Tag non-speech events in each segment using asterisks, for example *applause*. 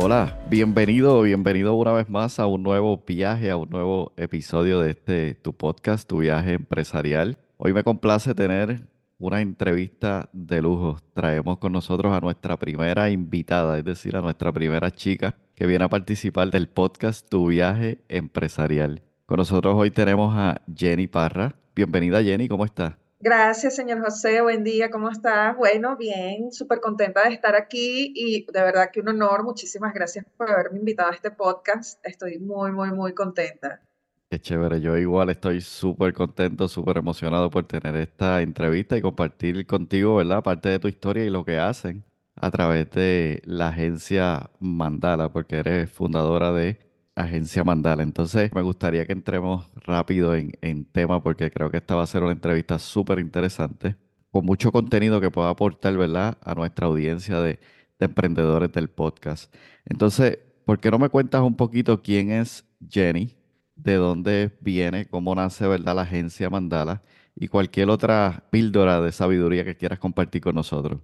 Hola, bienvenido, bienvenido una vez más a un nuevo viaje, a un nuevo episodio de este tu podcast, tu viaje empresarial. Hoy me complace tener una entrevista de lujo. Traemos con nosotros a nuestra primera invitada, es decir, a nuestra primera chica que viene a participar del podcast Tu viaje empresarial. Con nosotros hoy tenemos a Jenny Parra. Bienvenida Jenny, ¿cómo estás? Gracias, señor José. Buen día, ¿cómo estás? Bueno, bien, súper contenta de estar aquí y de verdad que un honor. Muchísimas gracias por haberme invitado a este podcast. Estoy muy, muy, muy contenta. Qué chévere, yo igual estoy súper contento, súper emocionado por tener esta entrevista y compartir contigo, ¿verdad? Parte de tu historia y lo que hacen a través de la agencia Mandala, porque eres fundadora de Agencia Mandala. Entonces, me gustaría que entremos rápido en, tema porque creo que esta va a ser una entrevista súper interesante, con mucho contenido que pueda aportar, ¿verdad?, a nuestra audiencia de, de emprendedores del podcast. Entonces, ¿por qué no me cuentas un poquito quién es Jenny? ¿De dónde viene? ¿Cómo nace, verdad, la agencia Mandala? Y cualquier otra píldora de sabiduría que quieras compartir con nosotros.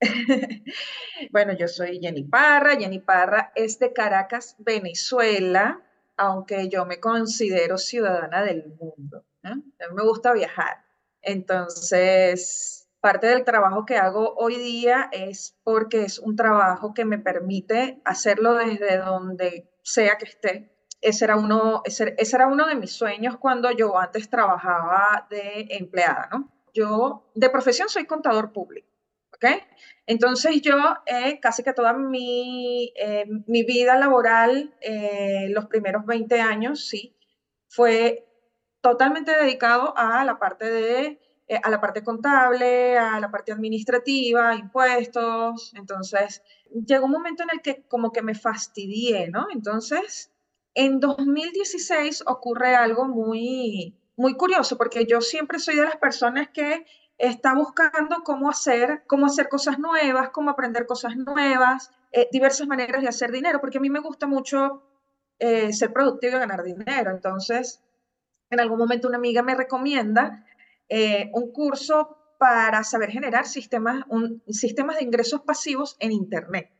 *laughs* bueno, yo soy Jenny Parra. Jenny Parra es de Caracas, Venezuela, aunque yo me considero ciudadana del mundo. A mí me gusta viajar. Entonces, parte del trabajo que hago hoy día es porque es un trabajo que me permite hacerlo desde donde sea que esté. Ese era uno, ese, ese era uno de mis sueños cuando yo antes trabajaba de empleada, ¿no? Yo de profesión soy contador público. Entonces yo eh, casi que toda mi, eh, mi vida laboral, eh, los primeros 20 años, sí, fue totalmente dedicado a la parte de a la parte contable, a la parte administrativa, impuestos. Entonces, llegó un momento en el que como que me fastidié, ¿no? Entonces, en 2016 ocurre algo muy, muy curioso, porque yo siempre soy de las personas que está buscando cómo hacer, cómo hacer cosas nuevas, cómo aprender cosas nuevas, eh, diversas maneras de hacer dinero, porque a mí me gusta mucho eh, ser productivo y ganar dinero. Entonces, en algún momento una amiga me recomienda eh, un curso para saber generar sistemas, un, sistemas de ingresos pasivos en Internet.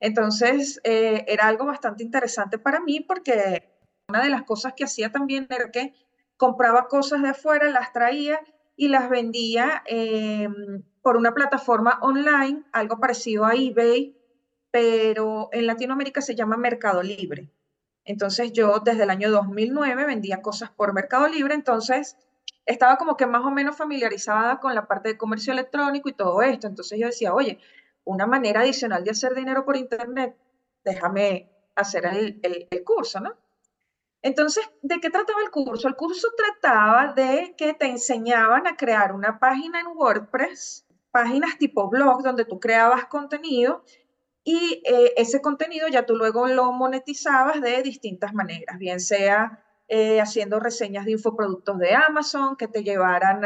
Entonces, era algo bastante interesante para mí porque una de las cosas que hacía también era que compraba cosas de afuera, las traía y las vendía em, por una plataforma online, algo parecido a eBay, pero en Latinoamérica se llama Mercado Libre. Entonces yo desde el año 2009 vendía cosas por Mercado Libre, entonces estaba como que más o menos familiarizada con la parte de comercio electrónico y todo esto. Entonces yo decía, oye, una manera adicional de hacer dinero por Internet, déjame hacer el, el curso, ¿no? Entonces, ¿de qué trataba el curso? El curso trataba de que te enseñaban a crear una página en WordPress, páginas tipo blog donde tú creabas contenido y eh, ese contenido ya tú luego lo monetizabas de distintas maneras, bien sea eh, haciendo reseñas de infoproductos de Amazon que te llevaran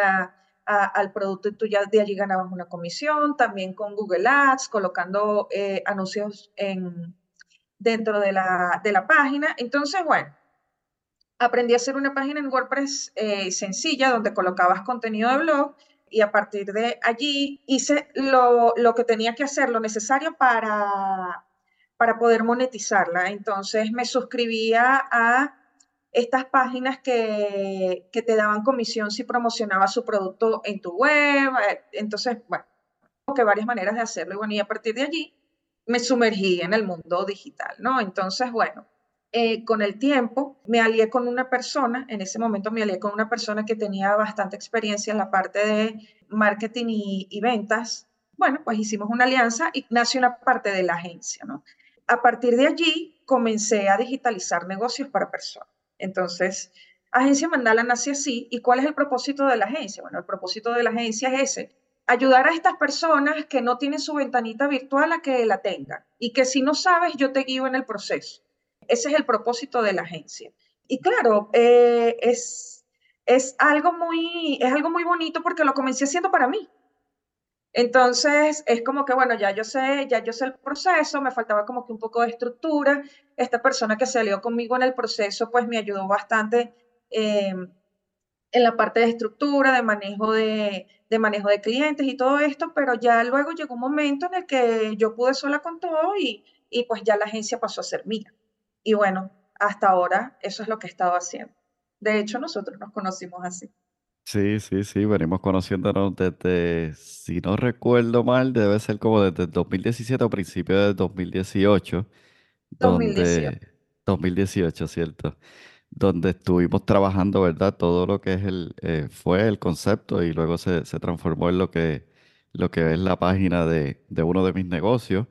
al producto y tú ya de allí ganabas una comisión, también con Google Ads, colocando eh, anuncios en, dentro de la, de la página. Entonces, bueno aprendí a hacer una página en WordPress eh, sencilla donde colocabas contenido de blog y a partir de allí hice lo, que tenía que hacer, lo necesario para, para poder monetizarla. Entonces me suscribía a estas páginas que, que te daban comisión si promocionabas su producto en tu web. Eh, entonces, bueno, que varias maneras de hacerlo. Y bueno, y a partir de allí me sumergí en el mundo digital, ¿no? Entonces, bueno, eh, con el tiempo me alié con una persona, en ese momento me alié con una persona que tenía bastante experiencia en la parte de marketing y, ventas. Bueno, pues hicimos una alianza y nació una parte de la agencia, ¿no? A partir de allí comencé a digitalizar negocios para personas. Entonces, Agencia Mandala nace así. ¿Y cuál es el propósito de la agencia? Bueno, el propósito de la agencia es ese, ayudar a estas personas que no tienen su ventanita virtual a que la tengan y que si no sabes, yo te guío en el proceso. Ese es el propósito de la agencia. Y claro, eh, es, es, algo muy, es algo muy bonito porque lo comencé haciendo para mí. Entonces, es como que, bueno, ya yo sé, ya yo sé el proceso, me faltaba como que un poco de estructura. Esta persona que salió conmigo en el proceso, pues me ayudó bastante eh, en la parte de estructura, de manejo de, de manejo de clientes y todo esto, pero ya luego llegó un momento en el que yo pude sola con todo y, y pues ya la agencia pasó a ser mía. Y bueno, hasta ahora eso es lo que he estado haciendo. De hecho, nosotros nos conocimos así. Sí, sí, sí, venimos conociéndonos desde, si no recuerdo mal, debe ser como desde el 2017 o principio del 2018, donde 2018. 2018, ¿cierto? donde estuvimos trabajando, ¿verdad? Todo lo que es el, eh, fue el concepto y luego se, se transformó en lo que, lo que es la página de, de uno de mis negocios.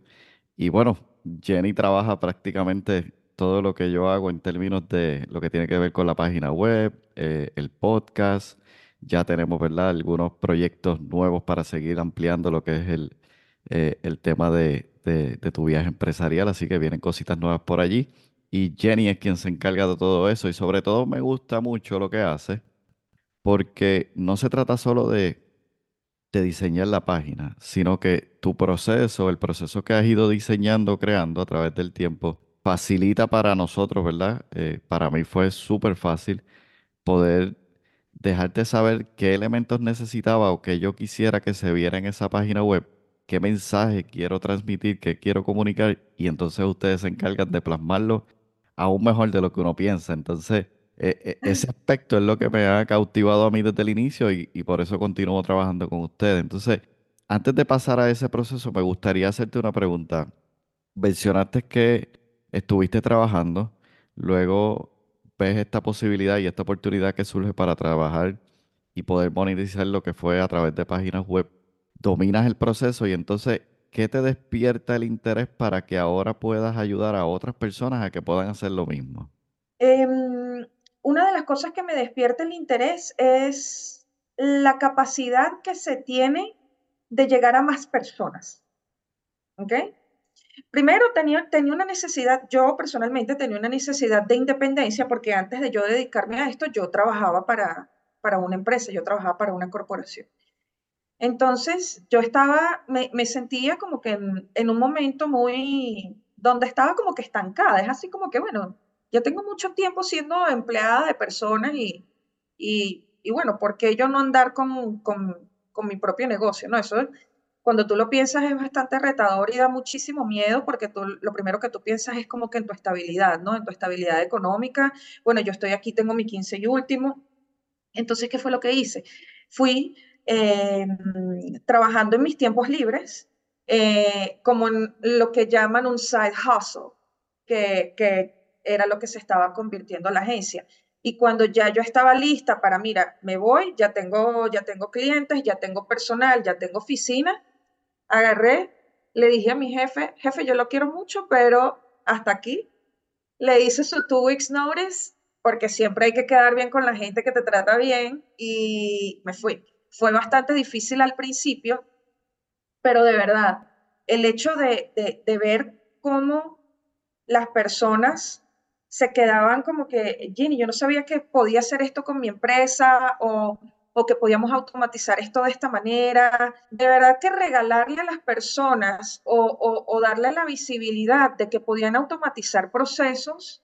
Y bueno, Jenny trabaja prácticamente todo lo que yo hago en términos de lo que tiene que ver con la página web, eh, el podcast. Ya tenemos, ¿verdad? Algunos proyectos nuevos para seguir ampliando lo que es el, eh, el tema de, de, de tu viaje empresarial. Así que vienen cositas nuevas por allí y Jenny es quien se encarga de todo eso y sobre todo me gusta mucho lo que hace porque no se trata solo de, de diseñar la página, sino que tu proceso, el proceso que has ido diseñando, creando a través del tiempo, facilita para nosotros, ¿verdad? Eh, para mí fue súper fácil poder dejarte saber qué elementos necesitaba o que yo quisiera que se viera en esa página web qué mensaje quiero transmitir, qué quiero comunicar, y entonces ustedes se encargan de plasmarlo aún mejor de lo que uno piensa. Entonces, e, e, ese aspecto es lo que me ha cautivado a mí desde el inicio y, y por eso continúo trabajando con ustedes. Entonces, antes de pasar a ese proceso, me gustaría hacerte una pregunta. Mencionaste que estuviste trabajando, luego ves esta posibilidad y esta oportunidad que surge para trabajar y poder monetizar lo que fue a través de páginas web. Dominas el proceso y entonces ¿qué te despierta el interés para que ahora puedas ayudar a otras personas a que puedan hacer lo mismo? Em, una de las cosas que me despierta el interés es la capacidad que se tiene de llegar a más personas. ¿Ok? Primero tenía, tenía una necesidad, yo personalmente tenía una necesidad de independencia porque antes de yo dedicarme a esto, yo trabajaba para, para una empresa, yo trabajaba para una corporación. Entonces yo estaba, me, me sentía como que en, un momento muy, donde estaba como que estancada. Es así como que, bueno, ya tengo mucho tiempo siendo empleada de personas y, y, y bueno, ¿por qué yo no andar con, con, con, mi propio negocio? No, eso cuando tú lo piensas es bastante retador y da muchísimo miedo porque tú, lo primero que tú piensas es como que en tu estabilidad, ¿no? En tu estabilidad económica. Bueno, yo estoy aquí, tengo mi 15 y último. Entonces, ¿qué fue lo que hice? Fui eh, trabajando en mis tiempos libres, eh, como en lo que llaman un side hustle, que, que era lo que se estaba convirtiendo la agencia. Y cuando ya yo estaba lista para, mira, me voy, ya tengo, ya tengo clientes, ya tengo personal, ya tengo oficina, agarré, le dije a mi jefe, jefe, yo lo quiero mucho, pero hasta aquí. Le hice su two weeks notice, porque siempre hay que quedar bien con la gente que te trata bien, y me fui fue bastante difícil al principio, pero de verdad, el hecho de, de, ver cómo las personas se quedaban como que, Ginny, yo no sabía que podía hacer esto con mi empresa o, o que podíamos automatizar esto de esta manera. De verdad que regalarle a las personas o, darle la visibilidad de que podían automatizar procesos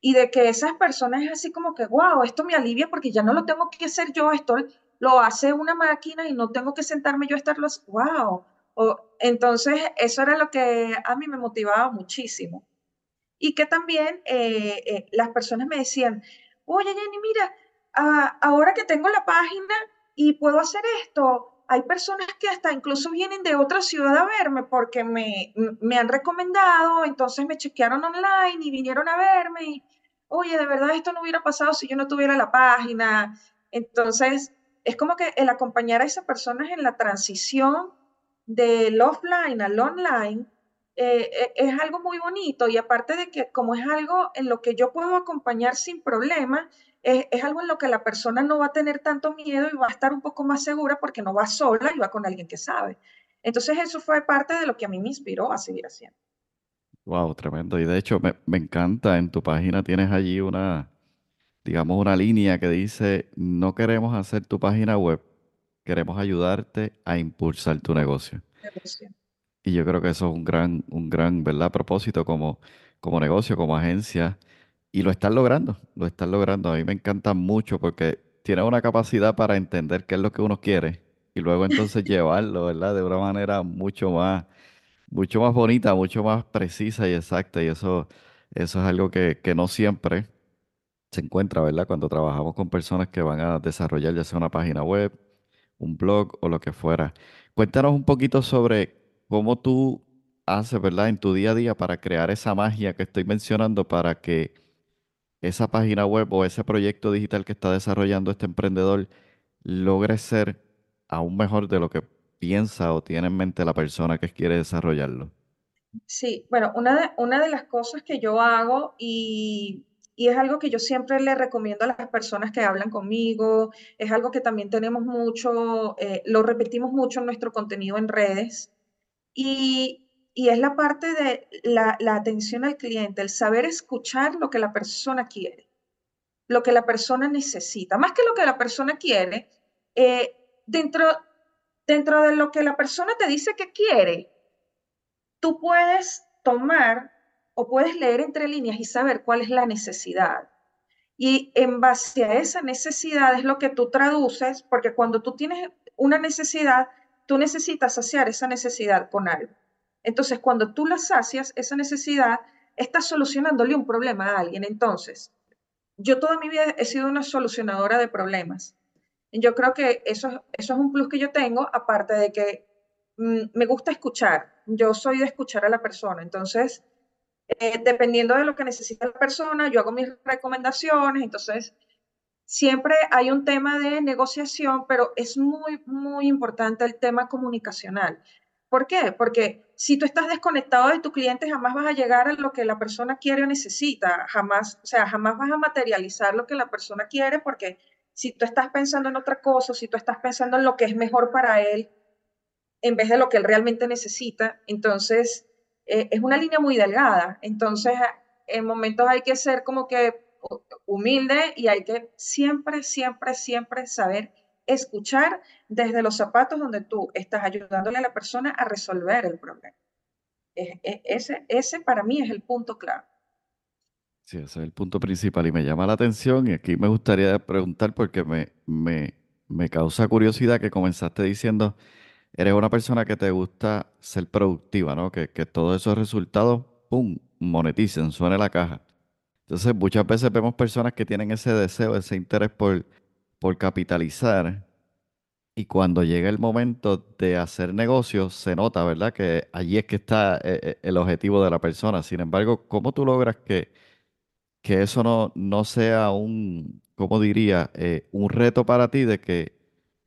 y de que esas personas es así como que, wow, esto me alivia porque ya no lo tengo que hacer yo, esto lo hace una máquina y no tengo que sentarme yo a estarlo, wow. O, entonces, eso era lo que a mí me motivaba muchísimo. Y que también eh, eh, las personas me decían, oye Jenny, mira, ah, ahora que tengo la página y puedo hacer esto, hay personas que hasta incluso vienen de otra ciudad a verme porque me, me han recomendado, entonces me chequearon online y vinieron a verme y, oye, de verdad esto no hubiera pasado si yo no tuviera la página. Entonces, es como que el acompañar a esas personas en la transición del offline al online eh, eh, es algo muy bonito y aparte de que como es algo en lo que yo puedo acompañar sin problema, es, es, algo en lo que la persona no va a tener tanto miedo y va a estar un poco más segura porque no va sola y va con alguien que sabe. Entonces eso fue parte de lo que a mí me inspiró a seguir haciendo. Wow, tremendo. Y de hecho me, me encanta, en tu página tienes allí una, digamos, una línea que dice, no queremos hacer tu página web, queremos ayudarte a impulsar tu negocio. Y yo creo que eso es un gran, un gran, ¿verdad? propósito como, como negocio, como agencia. Y lo están logrando, lo están logrando. A mí me encanta mucho porque tiene una capacidad para entender qué es lo que uno quiere y luego entonces *laughs* llevarlo, ¿verdad? De una manera mucho más, mucho más bonita, mucho más precisa y exacta. Y eso, eso es algo que, que no siempre se encuentra, ¿verdad? Cuando trabajamos con personas que van a desarrollar ya sea una página web, un blog o lo que fuera. Cuéntanos un poquito sobre cómo tú haces, ¿verdad? En tu día a día para crear esa magia que estoy mencionando para que esa página web o ese proyecto digital que está desarrollando este emprendedor logre ser aún mejor de lo que piensa o tiene en mente la persona que quiere desarrollarlo. Sí, bueno, una de, una de las cosas que yo hago y, y es algo que yo siempre le recomiendo a las personas que hablan conmigo, es algo que también tenemos mucho, eh, lo repetimos mucho en nuestro contenido en redes, y, es la parte de la, atención al cliente, el saber escuchar lo que la persona quiere, lo que la persona necesita, más que lo que la persona quiere, eh, dentro, dentro de lo que la persona te dice que quiere, tú puedes tomar o puedes leer entre líneas y saber cuál es la necesidad. Y en base a esa necesidad es lo que tú traduces, porque cuando tú tienes una necesidad, tú necesitas saciar esa necesidad con algo. Entonces, cuando tú la sacias, esa necesidad, estás solucionándole un problema a alguien. Entonces, yo toda mi vida he sido una solucionadora de problemas. Yo creo que eso, es un plus que yo tengo, aparte de que mm, me gusta escuchar. Yo soy de escuchar a la persona. Entonces, eh, dependiendo de lo que necesita la persona, yo hago mis recomendaciones. Entonces, siempre hay un tema de negociación, pero es muy, muy importante el tema comunicacional. ¿Por qué? Porque si tú estás desconectado de tu cliente, jamás vas a llegar a lo que la persona quiere o necesita, jamás, o sea, jamás vas a materializar lo que la persona quiere, porque si tú estás pensando en otra cosa, si tú estás pensando en lo que es mejor para él, en vez de lo que él realmente necesita, entonces eh, es una línea muy delgada. Entonces, en momentos hay que ser como que humilde y hay que siempre, siempre, siempre saber escuchar desde los zapatos donde tú estás ayudándole a la persona a resolver el problema. ese, ese para mí es el punto clave. Sí, ese es el punto principal y me llama la atención y aquí me gustaría preguntar porque me, me, me causa curiosidad que comenzaste diciendo, eres una persona que te gusta ser productiva, ¿no? Que, que todos esos resultados, ¡pum!, moneticen, suene la caja. Entonces, muchas veces vemos personas que tienen ese deseo, ese interés por, por capitalizar. Y cuando llega el momento de hacer negocios, se nota, ¿verdad? Que allí es que está eh, eh, el objetivo de la persona. Sin embargo, ¿cómo tú logras que, que eso no, no sea un, ¿cómo diría? Eh, un reto para ti de que,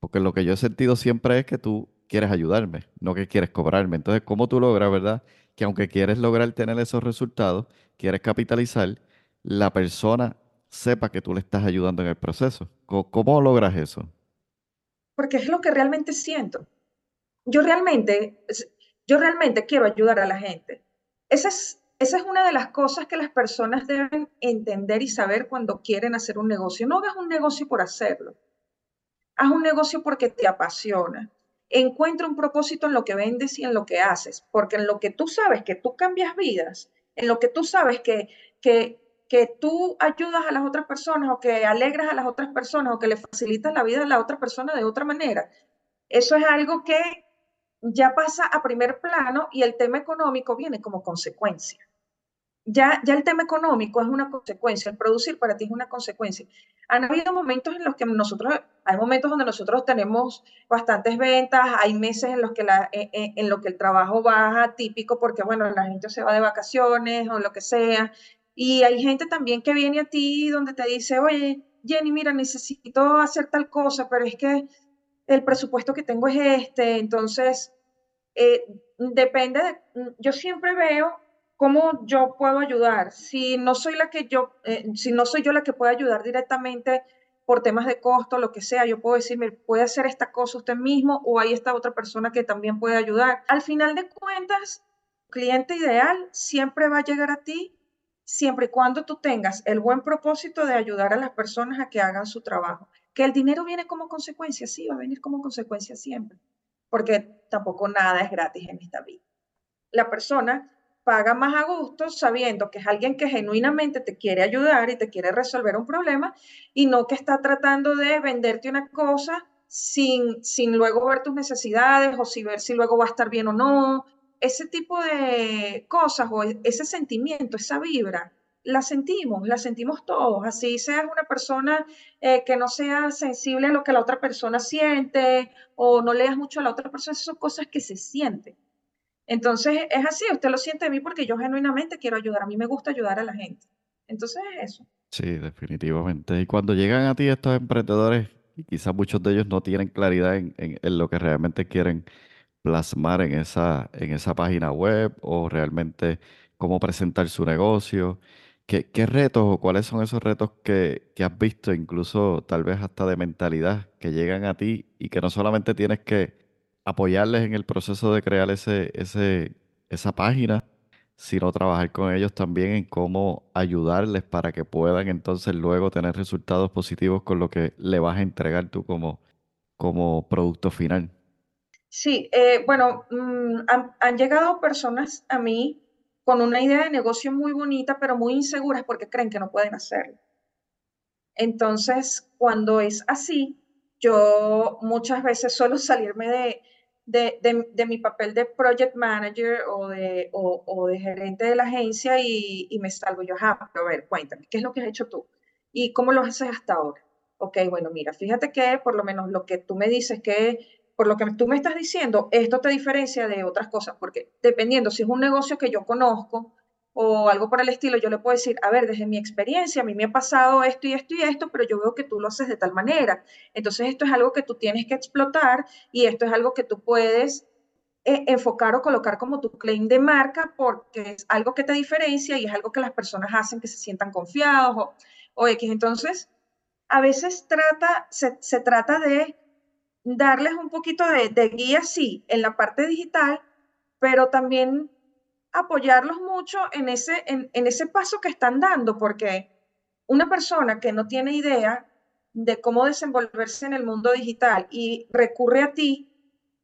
porque lo que yo he sentido siempre es que tú quieres ayudarme, no que quieres cobrarme. Entonces, ¿cómo tú logras, verdad? Que aunque quieres lograr tener esos resultados, quieres capitalizar, la persona sepa que tú le estás ayudando en el proceso. ¿Cómo, logras eso? Porque es lo que realmente siento. Yo realmente, yo realmente quiero ayudar a la gente. Esa es, esa es una de las cosas que las personas deben entender y saber cuando quieren hacer un negocio. No hagas un negocio por hacerlo. Haz un negocio porque te apasiona. Encuentra un propósito en lo que vendes y en lo que haces, porque en lo que tú sabes que tú cambias vidas, en lo que tú sabes que, que que tú ayudas a las otras personas o que alegras a las otras personas o que le facilitas la vida a la otra persona de otra manera. Eso es algo que ya pasa a primer plano y el tema económico viene como consecuencia. ya, ya el tema económico es una consecuencia, el producir para ti es una consecuencia. Han habido momentos en los que nosotros, hay momentos donde nosotros tenemos bastantes ventas, hay meses en los que, la, en, eh, eh, en lo que el trabajo baja típico porque, bueno, la gente se va de vacaciones o lo que sea, y hay gente también que viene a ti donde te dice, oye, Jenny, mira, necesito hacer tal cosa, pero es que el presupuesto que tengo es este, entonces, eh, depende de, yo siempre veo cómo yo puedo ayudar. Si no soy la que yo, eh, si no soy yo la que puede ayudar directamente por temas de costo, lo que sea, yo puedo decirme, puede hacer esta cosa usted mismo o hay esta otra persona que también puede ayudar. Al final de cuentas, cliente ideal siempre va a llegar a ti siempre y cuando tú tengas el buen propósito de ayudar a las personas a que hagan su trabajo. Que el dinero viene como consecuencia, sí, va a venir como consecuencia siempre, porque tampoco nada es gratis en esta vida. La persona paga más a gusto sabiendo que es alguien que genuinamente te quiere ayudar y te quiere resolver un problema y no que está tratando de venderte una cosa sin, sin luego ver tus necesidades o si ver si luego va a estar bien o no. Ese tipo de cosas o e, ese sentimiento, esa vibra, la sentimos, la sentimos todos. Así seas una persona eh, que no sea sensible a lo que la otra persona siente o no leas mucho a la otra persona, son cosas que se sienten. Entonces es así, usted lo siente de mí porque yo genuinamente quiero ayudar, a mí me gusta ayudar a la gente. Entonces es eso. Sí, definitivamente. Y cuando llegan a ti estos emprendedores, y quizás muchos de ellos no tienen claridad en, en, lo que realmente quieren plasmar en esa, en esa página web o realmente cómo presentar su negocio. ¿Qué, qué retos o cuáles son esos retos que, que has visto, incluso tal vez hasta de mentalidad, que llegan a ti y que no solamente tienes que apoyarles en el proceso de crear ese, ese, esa página, sino trabajar con ellos también en cómo ayudarles para que puedan entonces luego tener resultados positivos con lo que le vas a entregar tú como, como producto final. Sí, eh, bueno, mm, han, llegado personas a mí con una idea de negocio muy bonita, pero muy inseguras porque creen que no pueden hacerlo. Entonces, cuando es así, yo muchas veces suelo salirme de, de, mi papel de project manager o de, o, de gerente de la agencia y, me salgo yo, a ver, cuéntame, ¿qué es lo que has hecho tú? ¿Y cómo lo haces hasta ahora? Ok, bueno, mira, fíjate que por lo menos lo que tú me dices que, por lo que tú me estás diciendo, esto te diferencia de otras cosas, porque dependiendo si es un negocio que yo conozco, o algo por el estilo, yo le puedo decir, a ver, desde mi experiencia, a mí me ha pasado esto y esto y esto, pero yo veo que tú lo haces de tal manera. Entonces, esto es algo que tú tienes que explotar y esto es algo que tú puedes eh, enfocar o colocar como tu claim de marca porque es algo que te diferencia y es algo que las personas hacen que se sientan confiados o, o X. Entonces, a veces trata, se, se trata de darles un poquito de, guía, sí, en la parte digital, pero también apoyarlos mucho en ese, en, ese paso que están dando, porque una persona que no tiene idea de cómo desenvolverse en el mundo digital y recurre a ti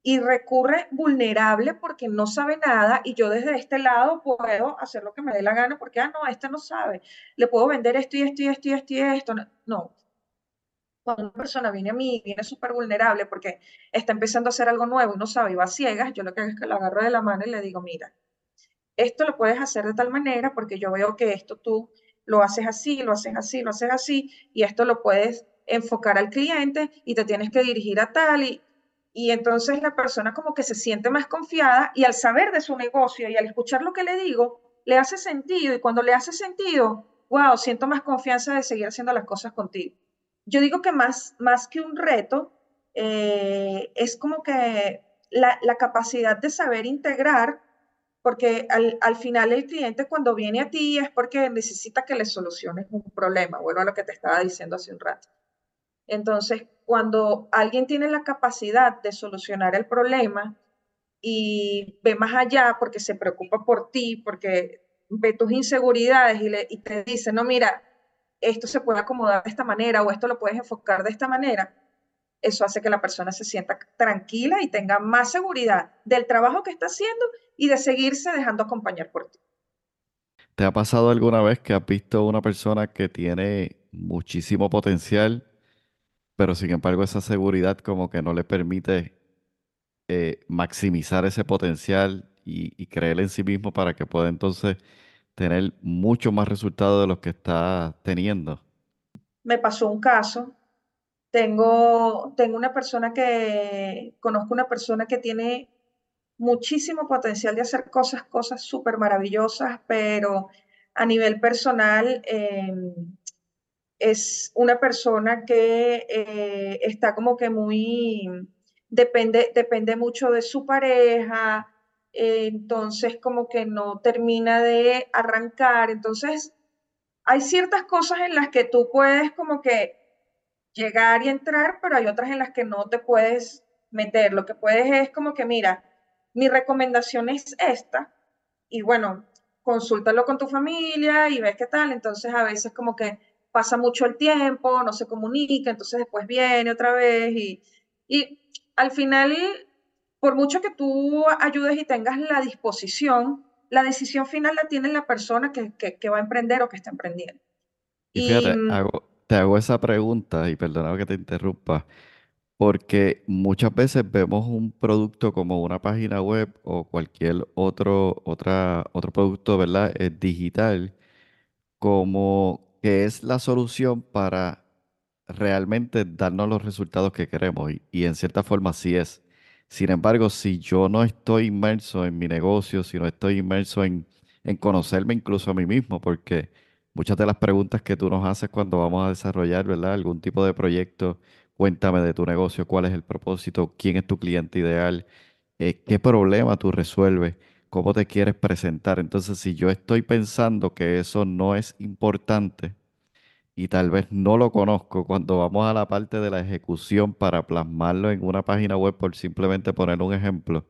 y recurre vulnerable porque no sabe nada y yo desde este lado puedo hacer lo que me dé la gana porque, ah, no, este no sabe, le puedo vender esto y esto y esto y esto y esto. No, cuando una persona viene a mí, viene súper vulnerable porque está empezando a hacer algo nuevo y no sabe y va a ciegas, yo lo que hago es que lo agarro de la mano y le digo, mira, esto lo puedes hacer de tal manera porque yo veo que esto tú lo haces así, lo haces así, lo haces así, y esto lo puedes enfocar al cliente y te tienes que dirigir a tal y, y entonces la persona como que se siente más confiada y al saber de su negocio y al escuchar lo que le digo, le hace sentido y cuando le hace sentido, wow, siento más confianza de seguir haciendo las cosas contigo. Yo digo que más, más que un reto, eh, es como que la, la capacidad de saber integrar porque al, final el cliente cuando viene a ti es porque necesita que le soluciones un problema, vuelvo a lo que te estaba diciendo hace un rato. Entonces, cuando alguien tiene la capacidad de solucionar el problema y ve más allá porque se preocupa por ti, porque ve tus inseguridades y, le, y te dice, no, mira, esto se puede acomodar de esta manera o esto lo puedes enfocar de esta manera, eso hace que la persona se sienta tranquila y tenga más seguridad del trabajo que está haciendo y de seguirse dejando acompañar por ti. ¿Te ha pasado alguna vez que has visto una persona que tiene muchísimo potencial, pero sin embargo esa seguridad como que no le permite eh, maximizar ese potencial y, creer en sí mismo para que pueda entonces tener mucho más resultados de los que estás teniendo. Me pasó un caso. Tengo, tengo una persona que, conozco una persona que tiene muchísimo potencial de hacer cosas, cosas súper maravillosas, pero a nivel personal em, es una persona que eh, está como que muy, depende, depende mucho de su pareja, entonces como que no termina de arrancar, entonces hay ciertas cosas en las que tú puedes como que llegar y entrar, pero hay otras en las que no te puedes meter. Lo que puedes es como que, mira, mi recomendación es esta, y bueno, consúltalo con tu familia y ves qué tal. Entonces a veces como que pasa mucho el tiempo, no se comunica, entonces después viene otra vez y, y al final, por mucho que tú ayudes y tengas la disposición, la decisión final la tiene la persona que, que, va a emprender o que está emprendiendo. Y fíjate, mm, te hago esa pregunta y perdona que te interrumpa porque muchas veces vemos un producto como una página web o cualquier otro, otra, otro producto, ¿verdad? Es eh, digital, como que es la solución para realmente darnos los resultados que queremos y, y en cierta forma sí es. Sin embargo, si yo no estoy inmerso en mi negocio, si no estoy inmerso en, en conocerme incluso a mí mismo, porque muchas de las preguntas que tú nos haces cuando vamos a desarrollar, ¿verdad? Algún tipo de proyecto Cuéntame de tu negocio, cuál es el propósito, quién es tu cliente ideal, eh, qué problema tú resuelves, cómo te quieres presentar. Entonces, si yo estoy pensando que eso no es importante y tal vez no lo conozco, cuando vamos a la parte de la ejecución para plasmarlo en una página web, por simplemente poner un ejemplo,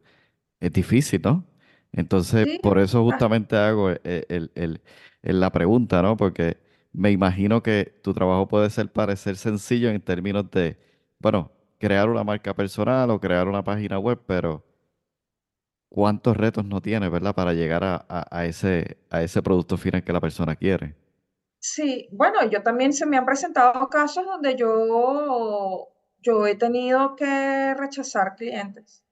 es difícil, ¿no? Entonces, por eso ah. justamente hago el, la pregunta, ¿no? Porque me imagino que tu trabajo puede ser parecer sencillo en términos de, bueno, crear una marca personal o crear una página web, pero ¿cuántos retos no tiene, verdad, para llegar a, ese, a ese producto final que la persona quiere? Sí, bueno, yo también se me han presentado casos donde yo, yo he tenido que rechazar clientes.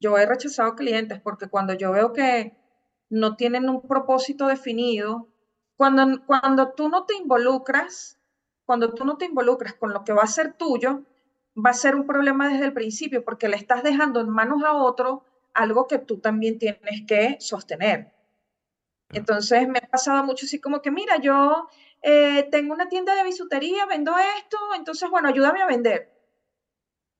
Yo he rechazado clientes porque cuando yo veo que no tienen un propósito definido, cuando, cuando tú no te involucras, cuando tú no te involucras con lo que va a ser tuyo, va a ser un problema desde el principio porque le estás dejando en manos a otro algo que tú también tienes que sostener. Entonces me ha pasado mucho así como que, mira, yo eh, tengo una tienda de bisutería, vendo esto, entonces, bueno, ayúdame a vender.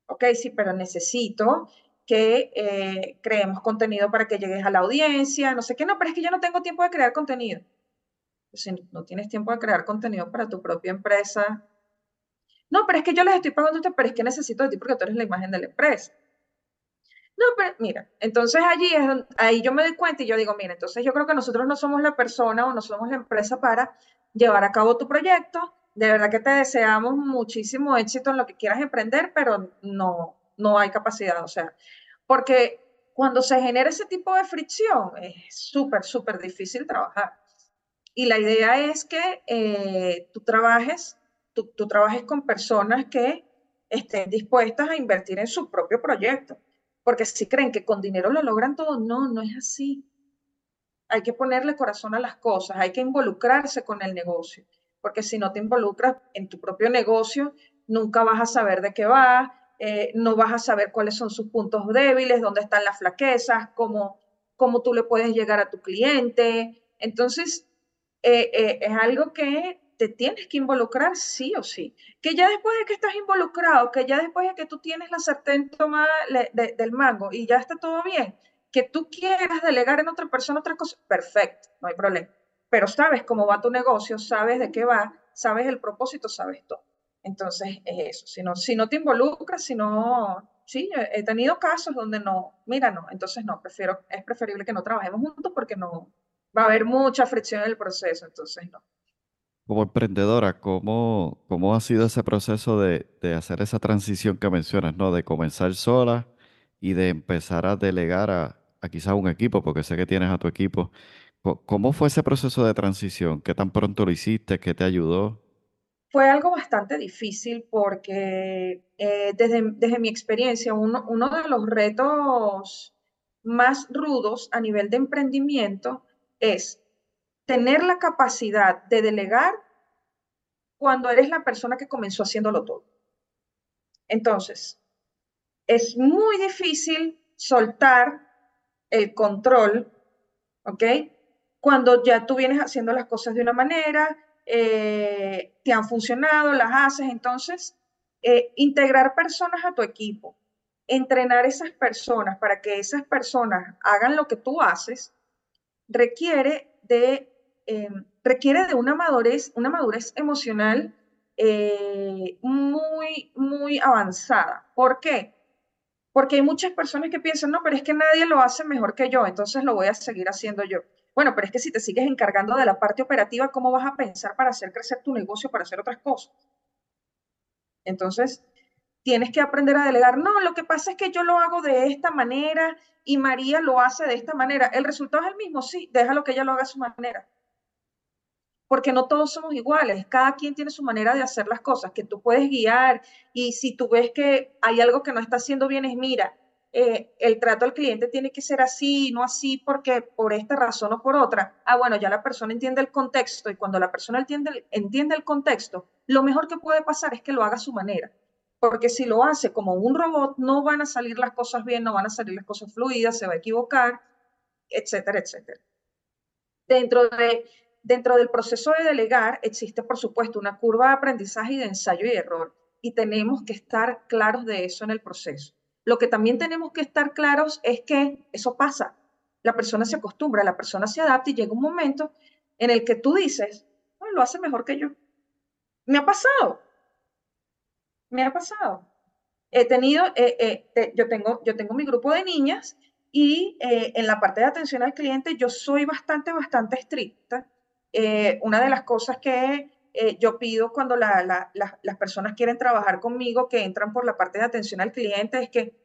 Ok, sí, pero necesito que eh, creemos contenido para que llegues a la audiencia, no sé qué, no, pero es que yo no tengo tiempo de crear contenido si no tienes tiempo de crear contenido para tu propia empresa, no, pero es que yo les estoy pagando pero es que necesito de ti porque tú eres la imagen de la empresa. No, pero mira, entonces allí es ahí yo me doy cuenta y yo digo, mira, entonces yo creo que nosotros no somos la persona o no somos la empresa para llevar a cabo tu proyecto. De verdad que te deseamos muchísimo éxito en lo que quieras emprender, pero no, no hay capacidad, o sea, porque cuando se genera ese tipo de fricción es súper, súper difícil trabajar. Y la idea es que eh, tú trabajes, tú, trabajes con personas que estén dispuestas a invertir en su propio proyecto. Porque si creen que con dinero lo logran todo, no, no es así. Hay que ponerle corazón a las cosas, hay que involucrarse con el negocio. Porque si no te involucras en tu propio negocio, nunca vas a saber de qué va, eh, no vas a saber cuáles son sus puntos débiles, dónde están las flaquezas, cómo, cómo tú le puedes llegar a tu cliente. Entonces, eh, eh, es algo que te tienes que involucrar sí o sí. Que ya después de que estás involucrado, que ya después de que tú tienes la sartén tomada del mango y ya está todo bien, que tú quieras delegar en otra persona otra cosa, perfecto, no hay problema. Pero sabes cómo va tu negocio, sabes de qué va, sabes el propósito, sabes todo. Entonces es eso. Si no, si no te involucras, si no, sí, he tenido casos donde no, mira, no, entonces no, prefiero, es preferible que no trabajemos juntos porque no, va a haber mucha fricción en el proceso, entonces no. Como emprendedora, ¿cómo, cómo ha sido ese proceso de, de, hacer esa transición que mencionas, ¿no? De comenzar sola y de empezar a delegar a, a quizás un equipo, porque sé que tienes a tu equipo. ¿Cómo fue ese proceso de transición? ¿Qué tan pronto lo hiciste? ¿Qué te ayudó? Fue algo bastante difícil porque eh, desde, desde, mi experiencia, uno, uno de los retos más rudos a nivel de emprendimiento es tener la capacidad de delegar cuando eres la persona que comenzó haciéndolo todo. Entonces, es muy difícil soltar el control, ¿ok? Cuando ya tú vienes haciendo las cosas de una manera, eh, te han funcionado, las haces, entonces, eh, integrar personas a tu equipo, entrenar esas personas para que esas personas hagan lo que tú haces, requiere de, em, requiere de una madurez, una madurez emocional eh, muy, muy avanzada. ¿Por qué? Porque hay muchas personas que piensan, no, pero es que nadie lo hace mejor que yo, entonces lo voy a seguir haciendo yo. Bueno, pero es que si te sigues encargando de la parte operativa, ¿cómo vas a pensar para hacer crecer tu negocio, para hacer otras cosas? Entonces, tienes que aprender a delegar. No, lo que pasa es que yo lo hago de esta manera y María lo hace de esta manera. ¿El resultado es el mismo? Sí, déjalo que ella lo haga a su manera. Porque no todos somos iguales, cada quien tiene su manera de hacer las cosas, que tú puedes guiar y si tú ves que hay algo que no está haciendo bien es, mira, eh, el trato al cliente tiene que ser así, no así porque por esta razón o por otra. Ah, bueno, ya la persona entiende el contexto y cuando la persona entiende, entiende el contexto, lo mejor que puede pasar es que lo haga a su manera porque si lo hace como un robot, no van a salir las cosas bien, no van a salir las cosas fluidas, se va a equivocar, etcétera, etcétera. Dentro, de, dentro del proceso de delegar existe, por supuesto, una curva de aprendizaje y de ensayo y error, y tenemos que estar claros de eso en el proceso. Lo que también tenemos que estar claros es que eso pasa. La persona se acostumbra, la persona se adapta y llega un momento en el que tú dices, lo hace mejor que yo. Me ha pasado me ha pasado. He tenido, eh, eh, yo, tengo, yo tengo mi grupo de niñas y eh, en la parte de atención al cliente yo soy bastante, bastante estricta. Una de las cosas que yo pido cuando las personas quieren trabajar conmigo, que entran por la parte de atención al cliente, es que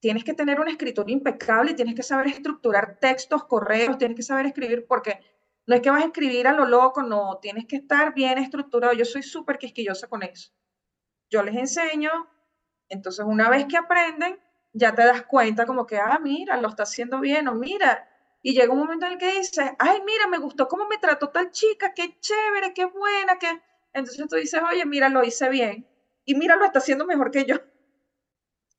tienes que tener una escritura impecable y tienes que saber estructurar textos, correos, tienes que saber escribir porque no es que vas a escribir a lo loco, no, tienes que estar bien estructurado. Yo soy súper quisquillosa con eso yo les enseño, entonces una vez que aprenden, ya te das cuenta como que, ah, mira, lo está haciendo bien, o mira, y llega un momento en el que dices, ay, mira, me gustó cómo me trató tal chica, qué chévere, qué buena, que... Entonces tú dices, oye, mira, lo hice bien, y mira, lo está haciendo mejor que yo.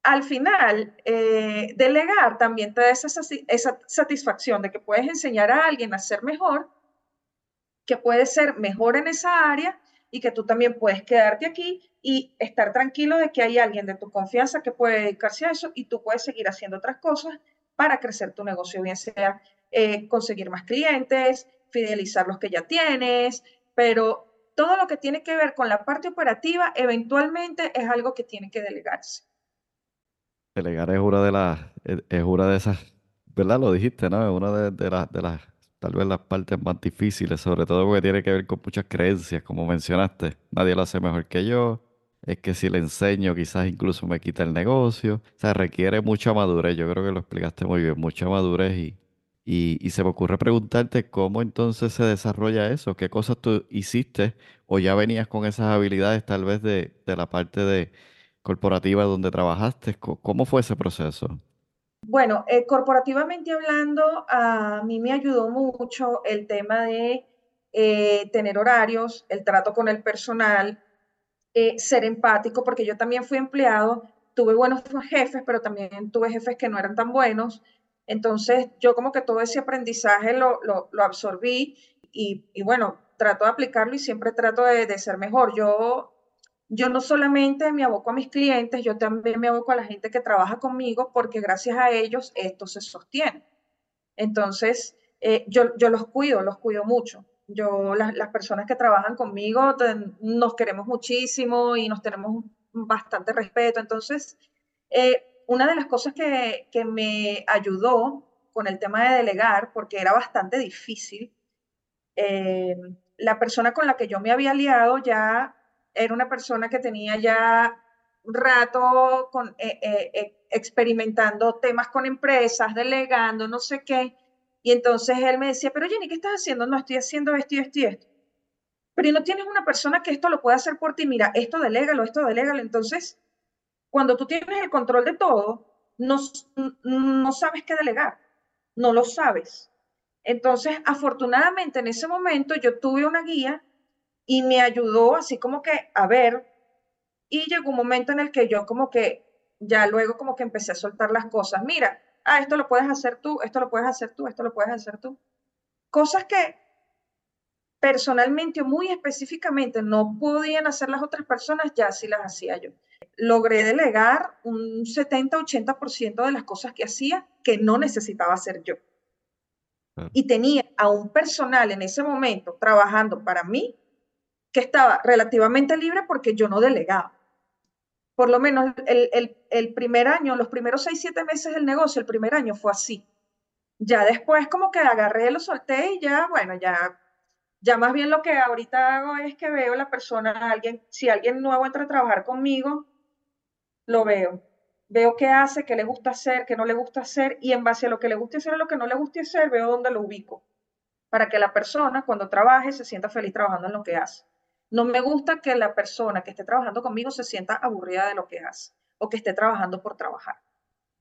Al final, eh, delegar también te da esa, esa satisfacción de que puedes enseñar a alguien a ser mejor, que puedes ser mejor en esa área y que tú también puedes quedarte aquí y estar tranquilo de que hay alguien de tu confianza que puede dedicarse a eso y tú puedes seguir haciendo otras cosas para crecer tu negocio, bien sea eh, conseguir más clientes, fidelizar los que ya tienes, pero todo lo que tiene que ver con la parte operativa eventualmente es algo que tiene que delegarse. Delegar es una de las, es una de esas, ¿verdad? Lo dijiste, ¿no? Es una de, de, de las tal vez las partes más difíciles, sobre todo porque tiene que ver con muchas creencias, como mencionaste. Nadie lo hace mejor que yo. Es que si le enseño, quizás incluso me quita el negocio. O sea, requiere mucha madurez. Yo creo que lo explicaste muy bien, mucha madurez. Y, y, se me ocurre preguntarte cómo entonces se desarrolla eso. ¿Qué cosas tú hiciste o ya venías con esas habilidades tal vez de, de la parte de corporativa donde trabajaste? ¿Cómo fue ese proceso? Bueno, eh, corporativamente hablando, a mí me ayudó mucho el tema de eh, tener horarios, el trato con el personal, eh, ser empático, porque yo también fui empleado, tuve buenos jefes, pero también tuve jefes que no eran tan buenos. Entonces, yo como que todo ese aprendizaje lo, absorbí y, bueno, trato de aplicarlo y siempre trato de, de ser mejor. Yo yo no solamente me aboco a mis clientes, yo también me aboco a la gente que trabaja conmigo porque gracias a ellos esto se sostiene. Entonces, eh, yo, yo, los cuido, los cuido mucho. Yo, las, personas que trabajan conmigo, nos queremos muchísimo y nos tenemos bastante respeto. Entonces, eh, una de las cosas que, que me ayudó con el tema de delegar, porque era bastante difícil, eh, la persona con la que yo me había aliado ya era una persona que tenía ya un rato con, eh, eh, eh, experimentando temas con empresas, delegando, no sé qué. Y entonces él me decía, pero Jenny, ¿qué estás haciendo? No, estoy haciendo esto y esto y esto. Pero no tienes una persona que esto lo pueda hacer por ti. Mira, esto delégalo, esto delégalo. Entonces, cuando tú tienes el control de todo, no, no sabes qué delegar. No lo sabes. Entonces, afortunadamente en ese momento yo tuve una guía y me ayudó así como que a ver, y llegó un momento en el que yo como que ya luego como que empecé a soltar las cosas. Mira, ah, esto lo puedes hacer tú, esto lo puedes hacer tú, esto lo puedes hacer tú. Cosas que personalmente o muy específicamente no podían hacer las otras personas, ya sí las hacía yo. Logré delegar un 70-80% de las cosas que hacía que no necesitaba hacer yo. Y tenía a un personal en ese momento trabajando para mí que estaba relativamente libre porque yo no delegaba. Por lo menos el, el primer año, los primeros 6-7 meses del negocio, el primer año fue así. Ya después como que agarré, lo solté y ya, bueno, ya ya más bien lo que ahorita hago es que veo la persona, alguien, si alguien nuevo entra a trabajar conmigo, lo veo. Veo qué hace, qué le gusta hacer, qué no le gusta hacer, y en base a lo que le guste hacer o lo que no le guste hacer, veo dónde lo ubico. Para que la persona, cuando trabaje, se sienta feliz trabajando en lo que hace. No me gusta que la persona que esté trabajando conmigo se sienta aburrida de lo que hace o que esté trabajando por trabajar.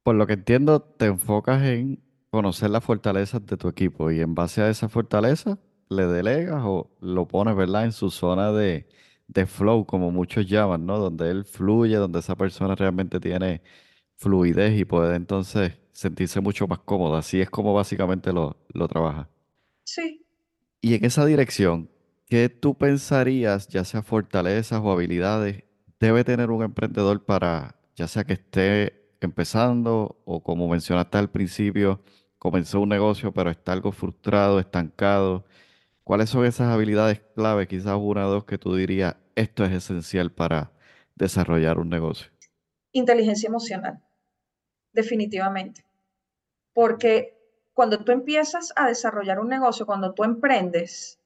Por lo que entiendo, te enfocas en conocer las fortalezas de tu equipo y en base a esa fortaleza le delegas o lo pones, ¿verdad? En su zona de, flow, como muchos llaman, ¿no? Donde él fluye, donde esa persona realmente tiene fluidez y puede entonces sentirse mucho más cómoda. Así es como básicamente lo, lo trabaja. Sí. Y en esa dirección, ¿qué tú pensarías, ya sea fortalezas o habilidades, debe tener un emprendedor para, ya sea que esté empezando o como mencionaste al principio, comenzó un negocio pero está algo frustrado, estancado ¿Cuáles son esas habilidades clave, quizás una o dos, que tú dirías, esto es esencial para desarrollar un negocio? Inteligencia emocional, definitivamente. Porque cuando tú empiezas a desarrollar un negocio, cuando tú emprendes,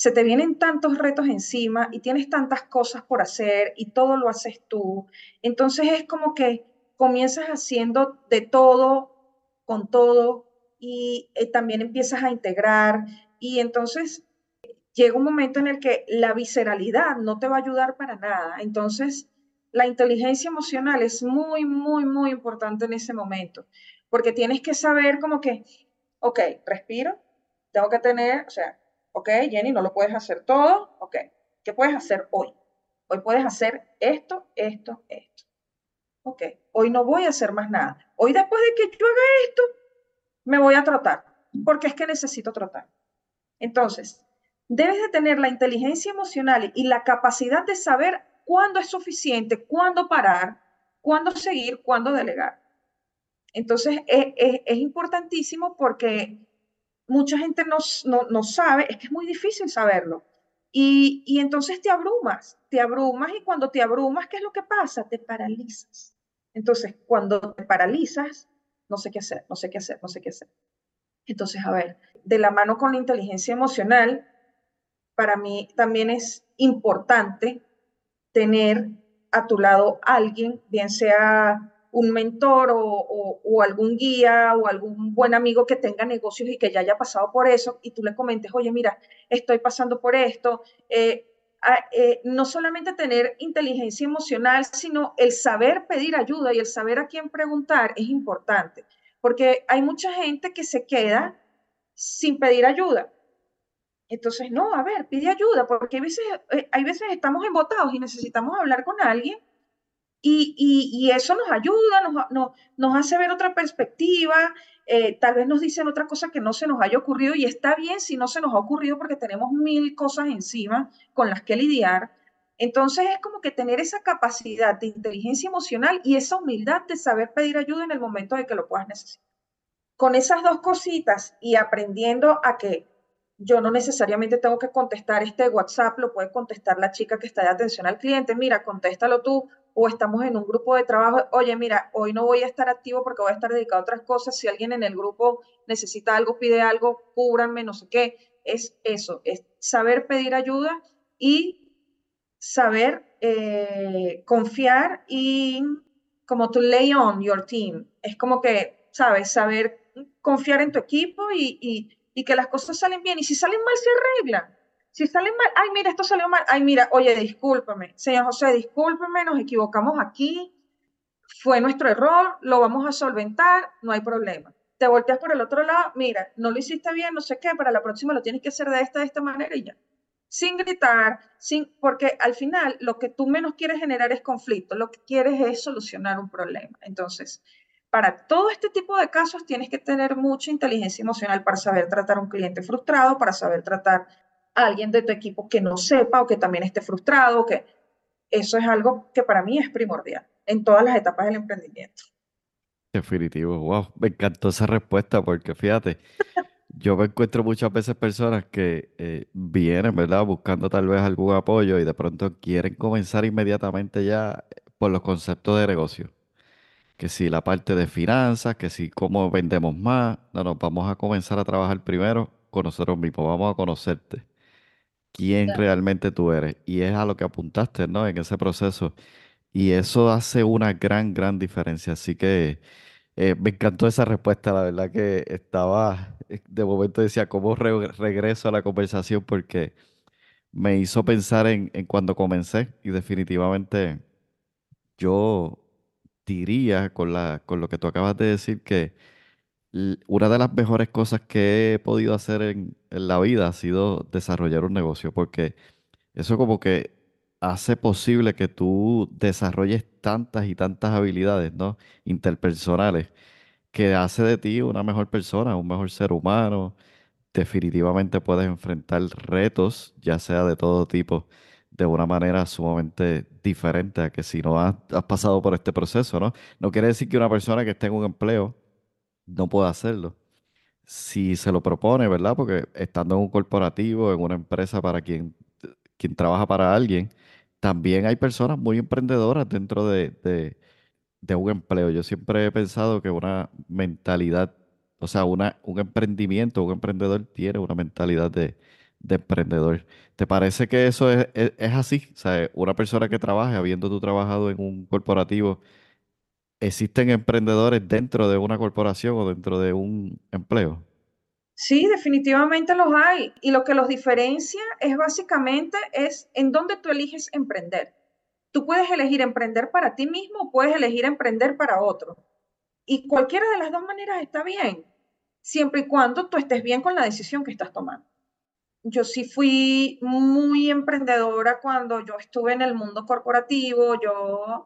se te vienen tantos retos encima y tienes tantas cosas por hacer y todo lo haces tú. Entonces es como que comienzas haciendo de todo, con todo, y eh, también empiezas a integrar y entonces llega un momento en el que la visceralidad no te va a ayudar para nada. Entonces, la inteligencia emocional es muy, muy, muy importante en ese momento, porque tienes que saber como que, ok, respiro, tengo que tener, o sea, ok, Jenny, no lo puedes hacer todo, ok, ¿qué puedes hacer hoy? Hoy puedes hacer esto, esto, esto. Ok, hoy no voy a hacer más nada. Hoy después de que yo haga esto, me voy a tratar, porque es que necesito tratar. Entonces, debes de tener la inteligencia emocional y la capacidad de saber cuándo es suficiente, cuándo parar, cuándo seguir, cuándo delegar. Entonces, es, importantísimo porque mucha gente no, sabe, es que es muy difícil saberlo. Y, y, entonces te abrumas, te abrumas y cuando te abrumas, ¿qué es lo que pasa? Te paralizas. Entonces, cuando te paralizas, no sé qué hacer, no sé qué hacer, no sé qué hacer. Entonces, a ver, de la mano con la inteligencia emocional, para mí también es importante tener a tu lado alguien, bien sea un mentor o, algún guía o algún buen amigo que tenga negocios y que ya haya pasado por eso y tú le comentes, oye, mira, estoy pasando por esto. Eh, eh, no solamente tener inteligencia emocional, sino el saber pedir ayuda y el saber a quién preguntar es importante porque hay mucha gente que se queda sin pedir ayuda. Entonces, no, a ver, pide ayuda, porque hay veces, eh, hay veces estamos embotados y necesitamos hablar con alguien y, eso nos ayuda, nos, nos, hace ver otra perspectiva, eh, tal vez nos dicen otra cosa que no se nos haya ocurrido y está bien si no se nos ha ocurrido porque tenemos mil cosas encima con las que lidiar, entonces es como que tener esa capacidad de inteligencia emocional y esa humildad de saber pedir ayuda en el momento de que lo puedas necesitar. Con esas dos cositas y aprendiendo a que yo no necesariamente tengo que contestar este WhatsApp, lo puede contestar la chica que está de atención al cliente, mira, contéstalo tú, o estamos en un grupo de trabajo, oye, mira, hoy no voy a estar activo porque voy a estar dedicado a otras cosas, si alguien en el grupo necesita algo, pide algo, cúbranme, no sé qué, es eso, es saber pedir ayuda y saber eh, confiar y como to lay on your team. Es como que, ¿sabes? Saber confiar en tu equipo y, que las cosas salen bien. Y si salen mal, se arreglan. Si salen mal, ay, mira, esto salió mal. Ay, mira, oye, discúlpame. Señor José, discúlpeme, nos equivocamos aquí. Fue nuestro error, lo vamos a solventar, no hay problema. te volteas por el otro lado, mira, no lo hiciste bien, no sé qué, para la próxima lo tienes que hacer de esta, de esta manera y ya. Sin gritar, sin, porque al final lo que tú menos quieres generar es conflicto, lo que quieres es solucionar un problema. Entonces, para todo este tipo de casos tienes que tener mucha inteligencia emocional para saber tratar a un cliente frustrado, para saber tratar alguien de tu equipo que no sepa o que también esté frustrado, que eso es algo que para mí es primordial en todas las etapas del emprendimiento. Definitivo, wow, me encantó esa respuesta porque fíjate, *laughs* yo me encuentro muchas veces personas que eh, vienen, ¿verdad? Buscando tal vez algún apoyo y de pronto quieren comenzar inmediatamente ya por los conceptos de negocio. Que si la parte de finanzas, que si cómo vendemos más, no, no, vamos a comenzar a trabajar primero con nosotros mismos, vamos a conocerte, quién realmente tú eres. Y es a lo que apuntaste, ¿no? En ese proceso y eso hace una gran, gran diferencia. Así que eh, me encantó esa respuesta. La verdad que estaba, eh, de momento decía, ¿cómo regreso a la conversación? Porque me hizo pensar en, en cuando comencé y definitivamente yo diría con, la, con lo que tú acabas de decir que una de las mejores cosas que he podido hacer en, en la vida ha sido desarrollar un negocio, porque eso como que hace posible que tú desarrolles tantas y tantas habilidades, ¿no? Interpersonales, que hace de ti una mejor persona, un mejor ser humano. Definitivamente puedes enfrentar retos, ya sea de todo tipo, de una manera sumamente diferente a que si no has, pasado por este proceso, ¿no? No quiere decir que una persona que esté en un empleo no pueda hacerlo. Si se lo propone, ¿verdad? Porque estando en un corporativo, en una empresa para quien, quien trabaja para alguien, también hay personas muy emprendedoras dentro de, un empleo. Yo siempre he pensado que una mentalidad, o sea, una, un emprendimiento, un emprendedor tiene una mentalidad de, emprendedor. ¿Te parece que eso es, así? O sea, una persona que trabaja, habiendo tú trabajado en un corporativo, ¿existen emprendedores dentro de una corporación o dentro de un empleo? Sí, definitivamente los hay. Y lo que los diferencia es básicamente es en dónde tú eliges emprender. Tú puedes elegir emprender para ti mismo o puedes elegir emprender para otro. Y cualquiera de las dos maneras está bien, siempre y cuando tú estés bien con la decisión que estás tomando. Yo sí fui muy emprendedora cuando yo estuve en el mundo corporativo. Yo,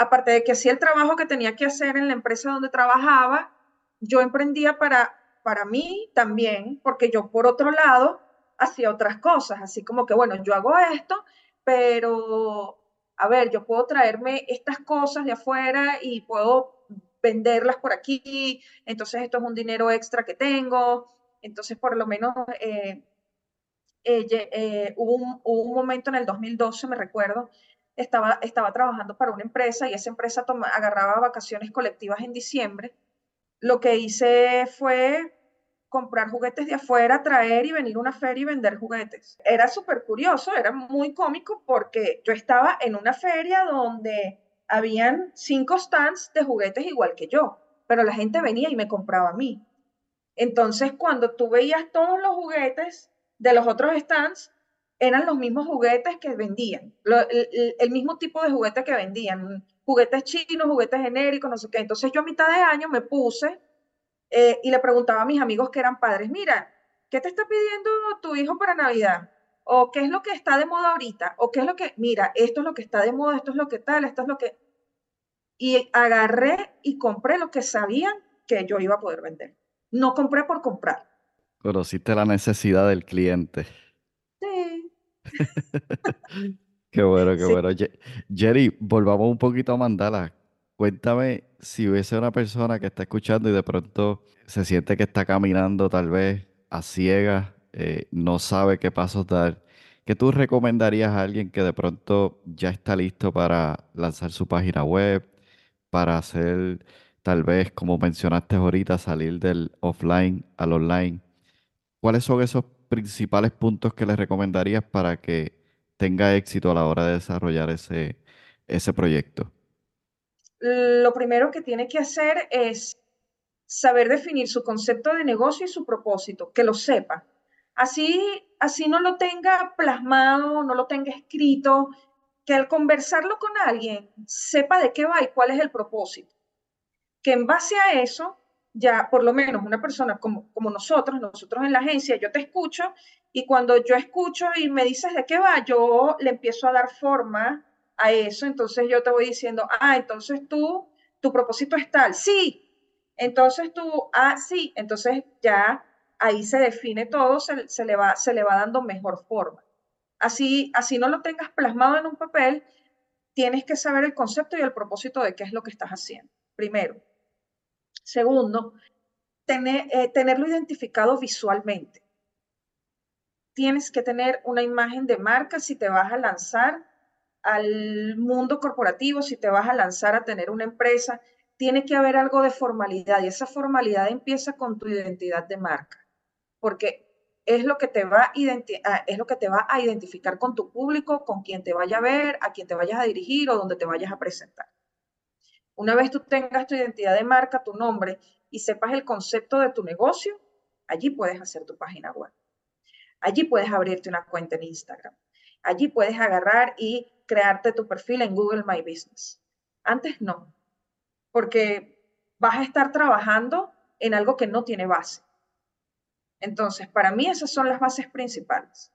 aparte de que hacía el trabajo que tenía que hacer en la empresa donde trabajaba, yo emprendía para para mí también, porque yo por otro lado hacía otras cosas, así como que, bueno, yo hago esto, pero, a ver, yo puedo traerme estas cosas de afuera y puedo venderlas por aquí, entonces esto es un dinero extra que tengo, entonces por lo menos eh, eh, eh, hubo, un, un, momento en el 2012, me recuerdo, estaba, estaba trabajando para una empresa y esa empresa agarraba vacaciones colectivas en diciembre lo que hice fue comprar juguetes de afuera, traer y venir a una feria y vender juguetes. Era súper curioso, era muy cómico porque yo estaba en una feria donde habían cinco stands de juguetes igual que yo, pero la gente venía y me compraba a mí. Entonces, cuando tú veías todos los juguetes de los otros stands, eran los mismos juguetes que vendían, el, el, mismo tipo de juguetes que vendían, juguetes chinos, juguetes genéricos, no sé qué. Entonces yo a mitad de año me puse eh, y le preguntaba a mis amigos que eran padres, mira, ¿qué te está pidiendo tu hijo para Navidad? ¿O qué es lo que está de moda ahorita? ¿O qué es lo que, mira, esto es lo que está de moda, esto es lo que tal, esto es lo que... Y agarré y compré lo que sabían que yo iba a poder vender. No compré por comprar. Conociste la necesidad del cliente. *laughs* Qué bueno, qué bueno. Jerry, volvamos un poquito a Mandala. Cuéntame si hubiese una persona que está escuchando y de pronto se siente que está caminando tal vez a ciegas, eh, no sabe qué pasos dar. ¿Qué tú recomendarías a alguien que de pronto ya está listo para lanzar su página web, para hacer tal vez, como mencionaste ahorita, salir del offline al online? ¿Cuáles son esos principales puntos que les recomendarías para que tenga éxito a la hora de desarrollar ese, ese proyecto? Lo primero que tiene que hacer es saber definir su concepto de negocio y su propósito, que lo sepa. Así, así no lo tenga plasmado, no lo tenga escrito, que al conversarlo con alguien sepa de qué va y cuál es el propósito. Que en base a eso ya por lo menos una persona como, como nosotros, nosotros en la agencia, yo te escucho y cuando yo escucho y me dices de qué va, yo le empiezo a dar forma a eso, entonces yo te voy diciendo, ah, entonces tú, tu propósito es tal, sí, entonces tú, ah, sí, entonces ya ahí se define todo, se, se, le, va, se le va dando mejor forma. Así, así no lo tengas plasmado en un papel, tienes que saber el concepto y el propósito de qué es lo que estás haciendo, primero. Segundo, eh, tenerlo identificado visualmente. Tienes que tener una imagen de marca si te vas a lanzar al mundo corporativo, si te vas a lanzar a tener una empresa, tiene que haber algo de formalidad y esa formalidad empieza con tu identidad de marca, porque es lo que te va a, ah, es lo que te va a identificar con tu público, con quien te vaya a ver, a quien te vayas a dirigir o donde te vayas a presentar. Una vez tú tengas tu identidad de marca, tu nombre y sepas el concepto de tu negocio, allí puedes hacer tu página web. Allí puedes abrirte una cuenta en Instagram. Allí puedes agarrar y crearte tu perfil en Google My Business. Antes no, porque vas a estar trabajando en algo que no tiene base. Entonces, para mí esas son las bases principales.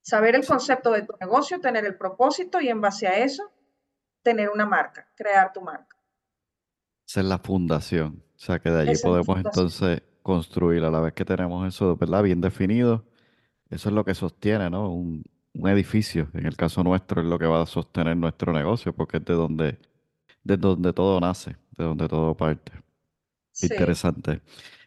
Saber el concepto de tu negocio, tener el propósito y en base a eso tener una marca, crear tu marca. Esa es la fundación. O sea que de allí podemos entonces construir a la vez que tenemos eso, ¿verdad? Bien definido. Eso es lo que sostiene, ¿no? Un, edificio. En el caso nuestro es lo que va a sostener nuestro negocio, porque es de donde, de donde todo nace, de donde todo parte. Interesante.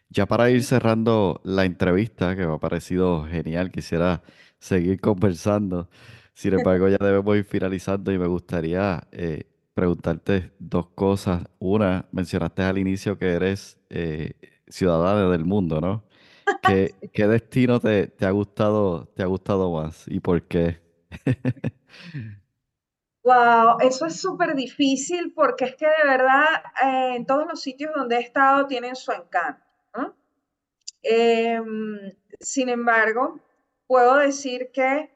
Ya para ir cerrando la entrevista, que me ha parecido genial, quisiera seguir conversando. Sin embargo, ya debemos ir finalizando y me gustaría eh, preguntarte dos cosas. Una, mencionaste al inicio que eres eh, ciudadana del mundo, ¿no? *laughs* ¿Qué, qué destino te, te, ha gustado, te ha gustado más y por qué? Wow, eso es súper difícil porque es que de verdad eh, en todos los sitios donde he estado tienen su encanto. Em, sin embargo, puedo decir que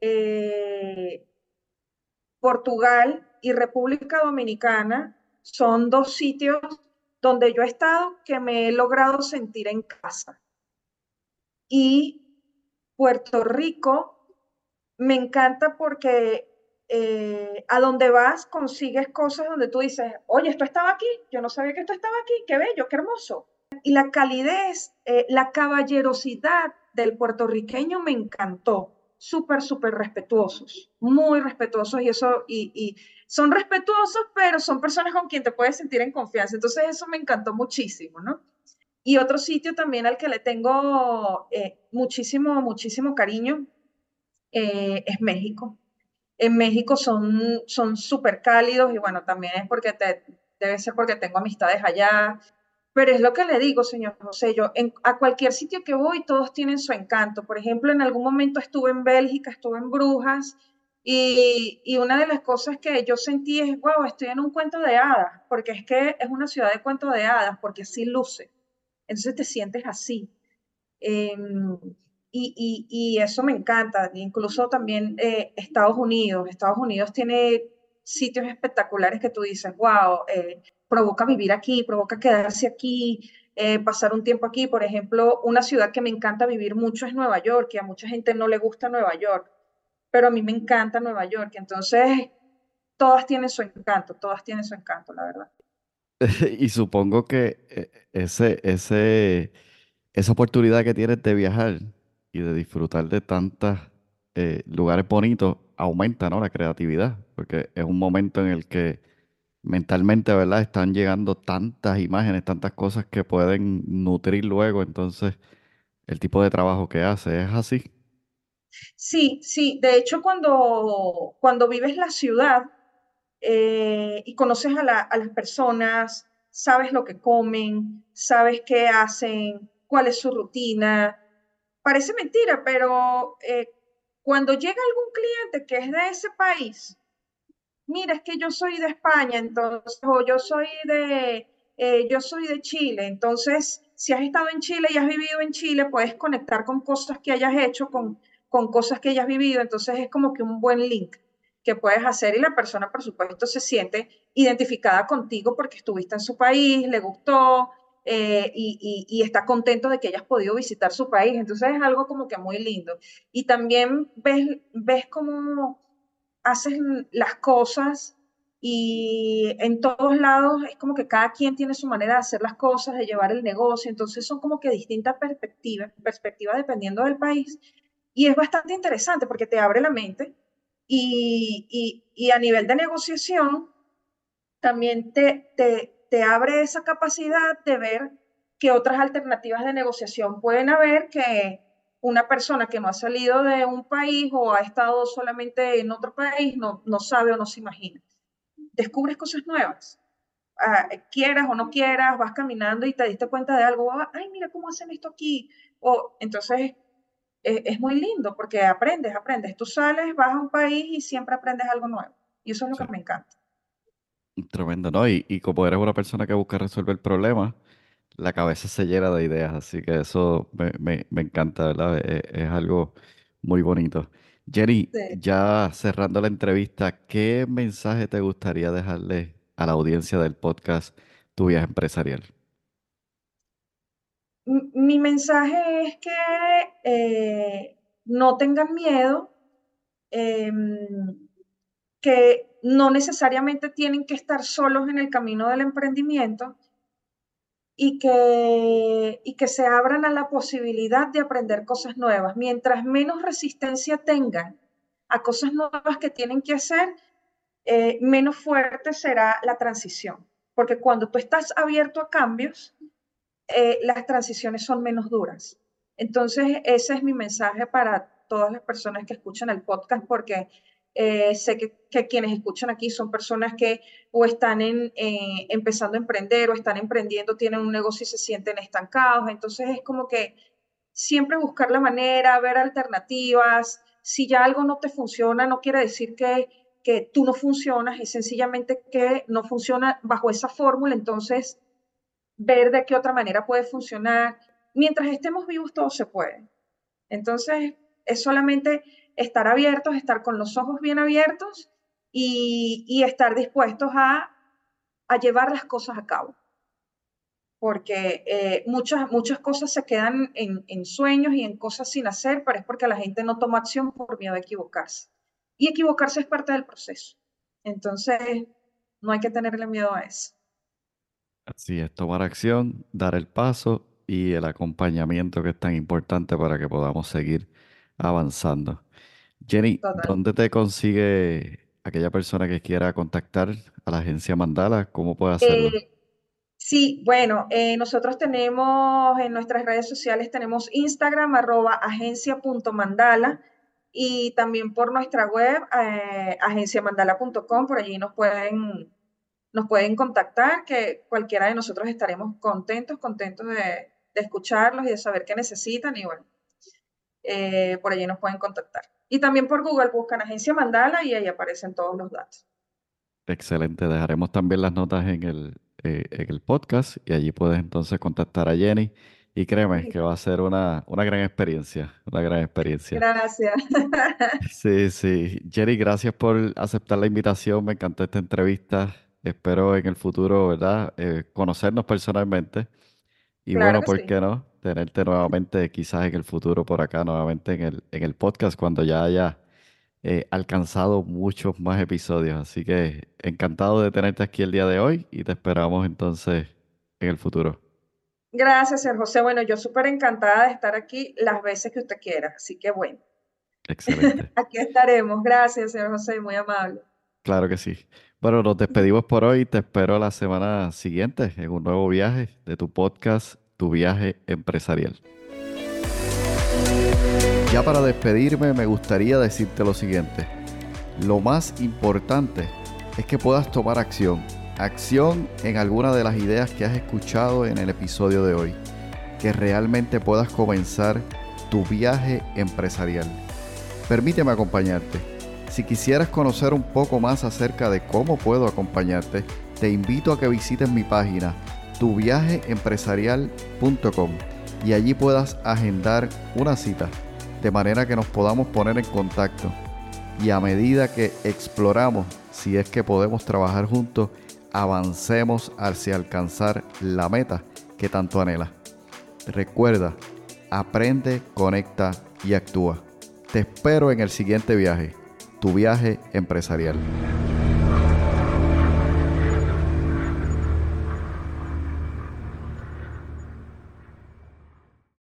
eh, Portugal y República Dominicana son dos sitios donde yo he estado que me he logrado sentir en casa. Y Puerto Rico me encanta porque eh, a donde vas consigues cosas donde tú dices, oye, esto estaba aquí, yo no sabía que esto estaba aquí, qué bello, qué hermoso. Y la calidez, eh, la caballerosidad del puertorriqueño me encantó súper, súper respetuosos, muy respetuosos y eso, y, son respetuosos, pero son personas con quien te puedes sentir en confianza. Entonces eso me encantó muchísimo, ¿no? Y otro sitio también al que le tengo eh, muchísimo, muchísimo cariño eh, es México. En México son súper cálidos y bueno, también es porque te, debe ser porque tengo amistades allá. Pero es lo que le digo, señor José, yo a cualquier sitio que voy, todos tienen su encanto. Por ejemplo, en algún momento estuve en Bélgica, estuve en Brujas, y, una de las cosas que yo sentí es, wow, estoy en un cuento de hadas, porque es que es una ciudad de cuento de hadas, porque así luce. Entonces te sientes así. Y, y, y, eso me encanta. Incluso también eh, Estados Unidos. Estados Unidos tiene sitios espectaculares que tú dices, wow, eh, provoca vivir aquí, provoca quedarse aquí, eh, pasar un tiempo aquí. Por ejemplo, una ciudad que me encanta vivir mucho es Nueva York, y a mucha gente no le gusta Nueva York, pero a mí me encanta Nueva York. Entonces, todas tienen su encanto, todas tienen su encanto, la verdad. *laughs* y supongo que eh, ese, ese, esa oportunidad que tienes de viajar y de disfrutar de tantos eh, lugares bonitos aumenta ¿no? la creatividad, porque es un momento en el que mentalmente, ¿verdad? Están llegando tantas imágenes, tantas cosas que pueden nutrir luego, entonces, el tipo de trabajo que hace es así. Sí, sí, de hecho cuando, cuando vives la ciudad eh, y conoces a, las personas, sabes lo que comen, sabes qué hacen, cuál es su rutina, parece mentira, pero eh, cuando llega algún cliente que es de ese país, mira, es que yo soy de España, entonces, o yo soy de, eh, yo soy de Chile, entonces, si has estado en Chile y has vivido en Chile, puedes conectar con cosas que hayas hecho, con, con cosas que hayas vivido, entonces es como que un buen link que puedes hacer y la persona, por supuesto, se siente identificada contigo porque estuviste en su país, le gustó eh, y, está contento de que hayas podido visitar su país. Entonces es algo como que muy lindo. Y también ves, ves cómo hacen las cosas y en todos lados es como que cada quien tiene su manera de hacer las cosas, de llevar el negocio. Entonces son como que distintas perspectivas, perspectivas dependiendo del país. Y es bastante interesante porque te abre la mente y, y a nivel de negociación también te, te, te abre esa capacidad de ver qué otras alternativas de negociación pueden haber que una persona que no ha salido de un país o ha estado solamente en otro país no, no sabe o no se imagina. Descubres cosas nuevas. Ah, quieras o no quieras, vas caminando y te diste cuenta de algo, ah, ay, mira cómo hacen esto aquí. O, entonces, e, es muy lindo porque aprendes, aprendes. Tú sales, vas a un país y siempre aprendes algo nuevo. Y eso es lo que me encanta. Tremendo, ¿no? Y, y como eres una persona que busca resolver problemas, la cabeza se llena de ideas, así que eso me, encanta, ¿verdad? Es, es, algo muy bonito. Jenny, ya cerrando la entrevista, ¿qué mensaje te gustaría dejarle a la audiencia del podcast Tu Viaje Empresarial? Mi mensaje es que eh, no tengan miedo, em, que no necesariamente tienen que estar solos en el camino del emprendimiento y que, y que se abran a la posibilidad de aprender cosas nuevas. Mientras menos resistencia tengan a cosas nuevas que tienen que hacer, eh, menos fuerte será la transición. Porque cuando tú estás abierto a cambios, eh, las transiciones son menos duras. Entonces, ese es mi mensaje para todas las personas que escuchan el podcast, porque eh, sé que, quienes escuchan aquí son personas que o están en, eh, empezando a emprender o están emprendiendo, tienen un negocio y se sienten estancados. Entonces es como que siempre buscar la manera, ver alternativas. Si ya algo no te funciona, no quiere decir que, que tú no funcionas, es sencillamente que no funciona bajo esa fórmula. Entonces, ver de qué otra manera puede funcionar. Mientras estemos vivos, todo se puede. Entonces, es solamente estar abiertos, estar con los ojos bien abiertos y, estar dispuestos a, llevar las cosas a cabo. Porque eh, muchas, muchas cosas se quedan en, sueños y en cosas sin hacer, pero es porque la gente no toma acción por miedo a equivocarse. Y equivocarse es parte del proceso. Entonces, no hay que tenerle miedo a eso. Así es, tomar acción, dar el paso y el acompañamiento que es tan importante para que podamos seguir avanzando. Jenny, ¿dónde te consigue aquella persona que quiera contactar a la agencia Mandala? ¿Cómo puede hacerlo? Eh, sí, bueno, eh, nosotros tenemos en nuestras redes sociales, tenemos Instagram, arroba agencia.mandala y también por nuestra web, eh, agenciamandala.com, por allí nos pueden, nos pueden contactar, que cualquiera de nosotros estaremos contentos, contentos de, de escucharlos y de saber qué necesitan y bueno, eh, por allí nos pueden contactar. Y también por Google buscan Agencia Mandala y ahí aparecen todos los datos. Excelente, dejaremos también las notas en el, eh, en el podcast y allí puedes entonces contactar a Jenny. Y créeme que va a ser una, una gran experiencia, una gran experiencia. Gracias. *laughs* Sí, sí. Jenny, gracias por aceptar la invitación. Me encantó esta entrevista. Espero en el futuro, ¿verdad? Eh, conocernos personalmente. Y bueno, ¿por qué no? tenerte nuevamente quizás en el futuro por acá, nuevamente en el, en el podcast cuando ya haya eh, alcanzado muchos más episodios. Así que encantado de tenerte aquí el día de hoy y te esperamos entonces en el futuro. Gracias, señor José. Bueno, yo súper encantada de estar aquí las veces que usted quiera. Así que bueno. Excelente. *laughs* aquí estaremos. Gracias, señor José. Muy amable. Claro que sí. Bueno, nos despedimos por hoy. Te espero la semana siguiente en un nuevo viaje de tu podcast tu viaje empresarial. Ya para despedirme me gustaría decirte lo siguiente. Lo más importante es que puedas tomar acción. Acción en alguna de las ideas que has escuchado en el episodio de hoy. Que realmente puedas comenzar tu viaje empresarial. Permíteme acompañarte. Si quisieras conocer un poco más acerca de cómo puedo acompañarte, te invito a que visites mi página tuviajeempresarial.com y allí puedas agendar una cita de manera que nos podamos poner en contacto y a medida que exploramos si es que podemos trabajar juntos, avancemos hacia alcanzar la meta que tanto anhelas. Recuerda, aprende, conecta y actúa. Te espero en el siguiente viaje, tu viaje empresarial.